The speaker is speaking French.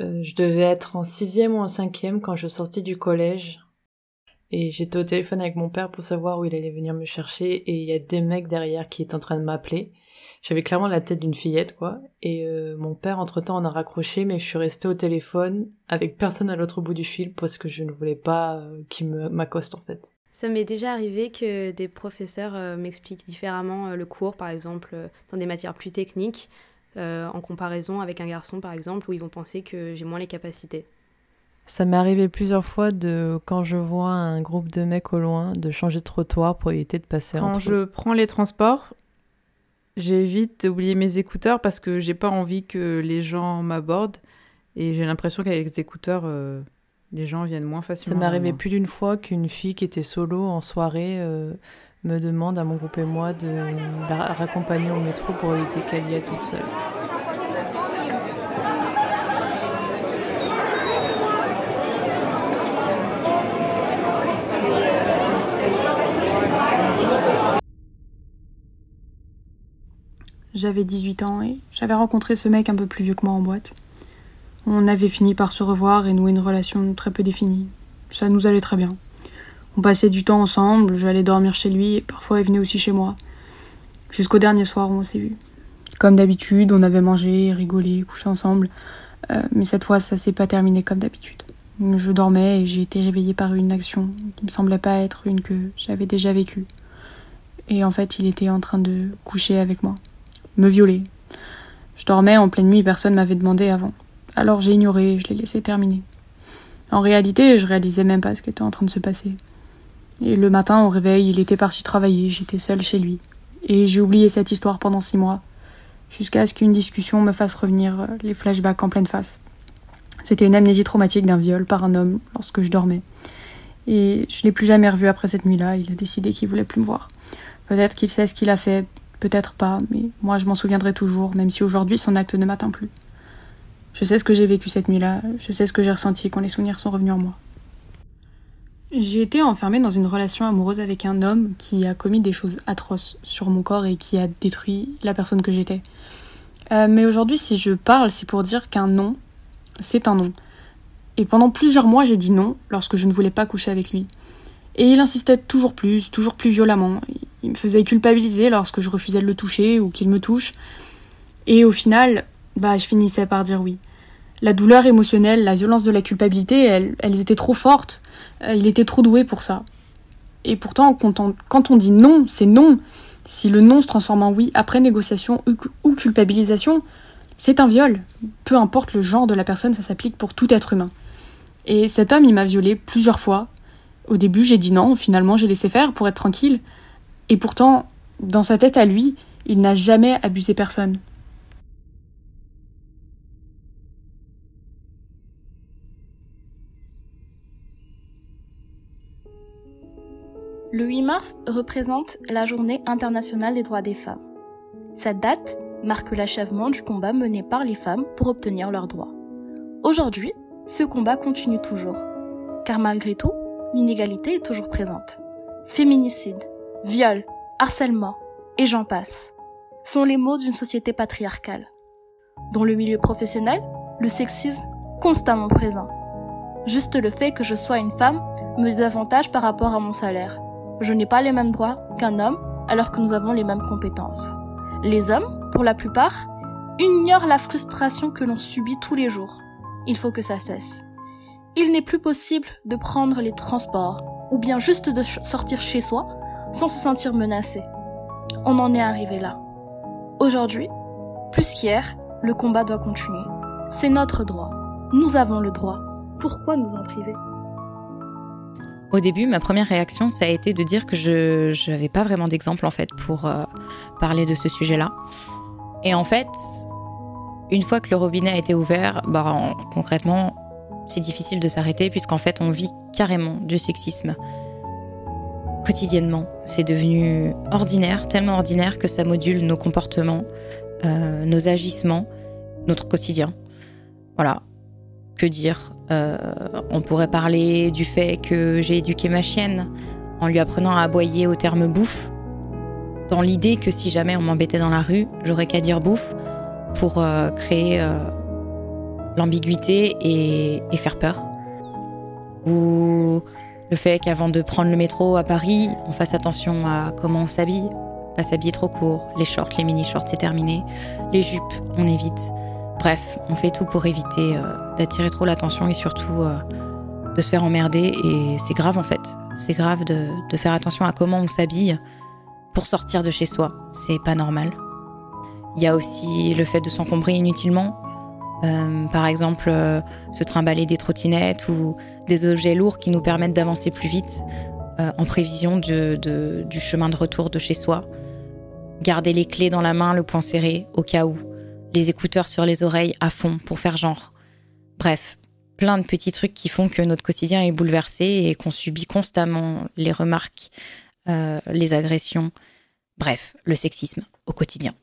euh, je devais être en sixième ou en cinquième quand je sortais du collège. Et j'étais au téléphone avec mon père pour savoir où il allait venir me chercher. Et il y a des mecs derrière qui étaient en train de m'appeler. J'avais clairement la tête d'une fillette, quoi. Et euh, mon père, entre-temps, en a raccroché, mais je suis restée au téléphone avec personne à l'autre bout du fil parce que je ne voulais pas euh, qu'il m'accoste, en fait. Ça m'est déjà arrivé que des professeurs m'expliquent différemment le cours, par exemple, dans des matières plus techniques. Euh, en comparaison avec un garçon par exemple où ils vont penser que j'ai moins les capacités. Ça m'est arrivé plusieurs fois de quand je vois un groupe de mecs au loin de changer de trottoir pour éviter de passer quand je prends les transports, j'évite d'oublier mes écouteurs parce que j'ai pas envie que les gens m'abordent et j'ai l'impression qu'avec les écouteurs euh, les gens viennent moins facilement. Ça m'est arrivé plus d'une fois qu'une fille qui était solo en soirée euh, me demande à mon groupe et moi de la raccompagner au métro pour éviter qu'elle y aille toute seule. J'avais 18 ans et j'avais rencontré ce mec un peu plus vieux que moi en boîte. On avait fini par se revoir et nouer une relation très peu définie. Ça nous allait très bien. On passait du temps ensemble, j'allais dormir chez lui et parfois il venait aussi chez moi. Jusqu'au dernier soir on s'est vu. Comme d'habitude, on avait mangé, rigolé, couché ensemble. Euh, mais cette fois, ça s'est pas terminé comme d'habitude. Je dormais et j'ai été réveillée par une action qui me semblait pas être une que j'avais déjà vécue. Et en fait, il était en train de coucher avec moi, me violer. Je dormais en pleine nuit, personne m'avait demandé avant. Alors j'ai ignoré, je l'ai laissé terminer. En réalité, je réalisais même pas ce qui était en train de se passer. Et le matin, au réveil, il était parti travailler, j'étais seule chez lui. Et j'ai oublié cette histoire pendant six mois, jusqu'à ce qu'une discussion me fasse revenir euh, les flashbacks en pleine face. C'était une amnésie traumatique d'un viol par un homme lorsque je dormais. Et je l'ai plus jamais revu après cette nuit-là, il a décidé qu'il voulait plus me voir. Peut-être qu'il sait ce qu'il a fait, peut-être pas, mais moi je m'en souviendrai toujours, même si aujourd'hui son acte ne m'atteint plus. Je sais ce que j'ai vécu cette nuit-là, je sais ce que j'ai ressenti quand les souvenirs sont revenus en moi. J'ai été enfermée dans une relation amoureuse avec un homme qui a commis des choses atroces sur mon corps et qui a détruit la personne que j'étais. Euh, mais aujourd'hui, si je parle, c'est pour dire qu'un non, c'est un non. Et pendant plusieurs mois, j'ai dit non lorsque je ne voulais pas coucher avec lui. Et il insistait toujours plus, toujours plus violemment. Il me faisait culpabiliser lorsque je refusais de le toucher ou qu'il me touche. Et au final, bah, je finissais par dire oui. La douleur émotionnelle, la violence de la culpabilité, elles, étaient trop fortes. Euh, il était trop doué pour ça. Et pourtant, quand on, dit non, c'est non. Si le non se transforme en oui après négociation ou culpabilisation, c'est un viol. Peu importe le genre de la personne, ça s'applique pour tout être humain. Et cet homme, il m'a violé plusieurs fois. Au début, j'ai dit non, finalement, j'ai laissé faire pour être tranquille. Et pourtant, dans sa tête à lui, il n'a jamais abusé personne. Le 8 mars représente la journée internationale des droits des femmes. Cette date marque l'achèvement du combat mené par les femmes pour obtenir leurs droits. Aujourd'hui, ce combat continue toujours, car malgré tout, l'inégalité est toujours présente. Féminicide, viol, harcèlement, et j'en passe, sont les mots d'une société patriarcale. Dans le milieu professionnel, le sexisme constamment présent. Juste le fait que je sois une femme me désavantage par rapport à mon salaire je n'ai pas les mêmes droits qu'un homme alors que nous avons les mêmes compétences. Les hommes, pour la plupart, ignorent la frustration que l'on subit tous les jours. Il faut que ça cesse. Il n'est plus possible de prendre les transports ou bien juste de sortir chez soi sans se sentir menacé. On en est arrivé là. Aujourd'hui, plus qu'hier, le combat doit continuer. C'est notre droit. Nous avons le droit. Pourquoi nous en priver? Au début, ma première réaction, ça a été de dire que je n'avais pas vraiment d'exemple en fait pour euh, parler de ce sujet-là. Et en fait, une fois que le robinet a été ouvert, bah, concrètement, c'est difficile de s'arrêter puisqu'en fait, on vit carrément du sexisme quotidiennement. C'est devenu ordinaire, tellement ordinaire que ça module nos comportements, euh, nos agissements, notre quotidien. Voilà. Que dire euh, on pourrait parler du fait que j'ai éduqué ma chienne en lui apprenant à aboyer au terme bouffe, dans l'idée que si jamais on m'embêtait dans la rue, j'aurais qu'à dire bouffe pour euh, créer euh, l'ambiguïté et, faire peur. Ou le fait qu'avant de prendre le métro à Paris, on fasse attention à comment on s'habille. Pas s'habiller trop court, les shorts, les mini-shorts, c'est terminé. Les jupes, on évite. Bref, on fait tout pour éviter d'attirer trop l'attention et surtout euh, de se faire emmerder. Et c'est grave en fait. C'est grave de, de faire attention à comment on s'habille pour sortir de chez soi. C'est pas normal. Il y a aussi le fait de s'encombrer inutilement. Euh, par exemple, euh, se trimballer des trottinettes ou des objets lourds qui nous permettent d'avancer plus vite euh, en prévision de, de, du chemin de retour de chez soi. Garder les clés dans la main, le poing serré, au cas où. Les écouteurs sur les oreilles à fond pour faire genre. Bref, plein de petits trucs qui font que notre quotidien est bouleversé et qu'on subit constamment les remarques, les agressions, bref, le sexisme au quotidien.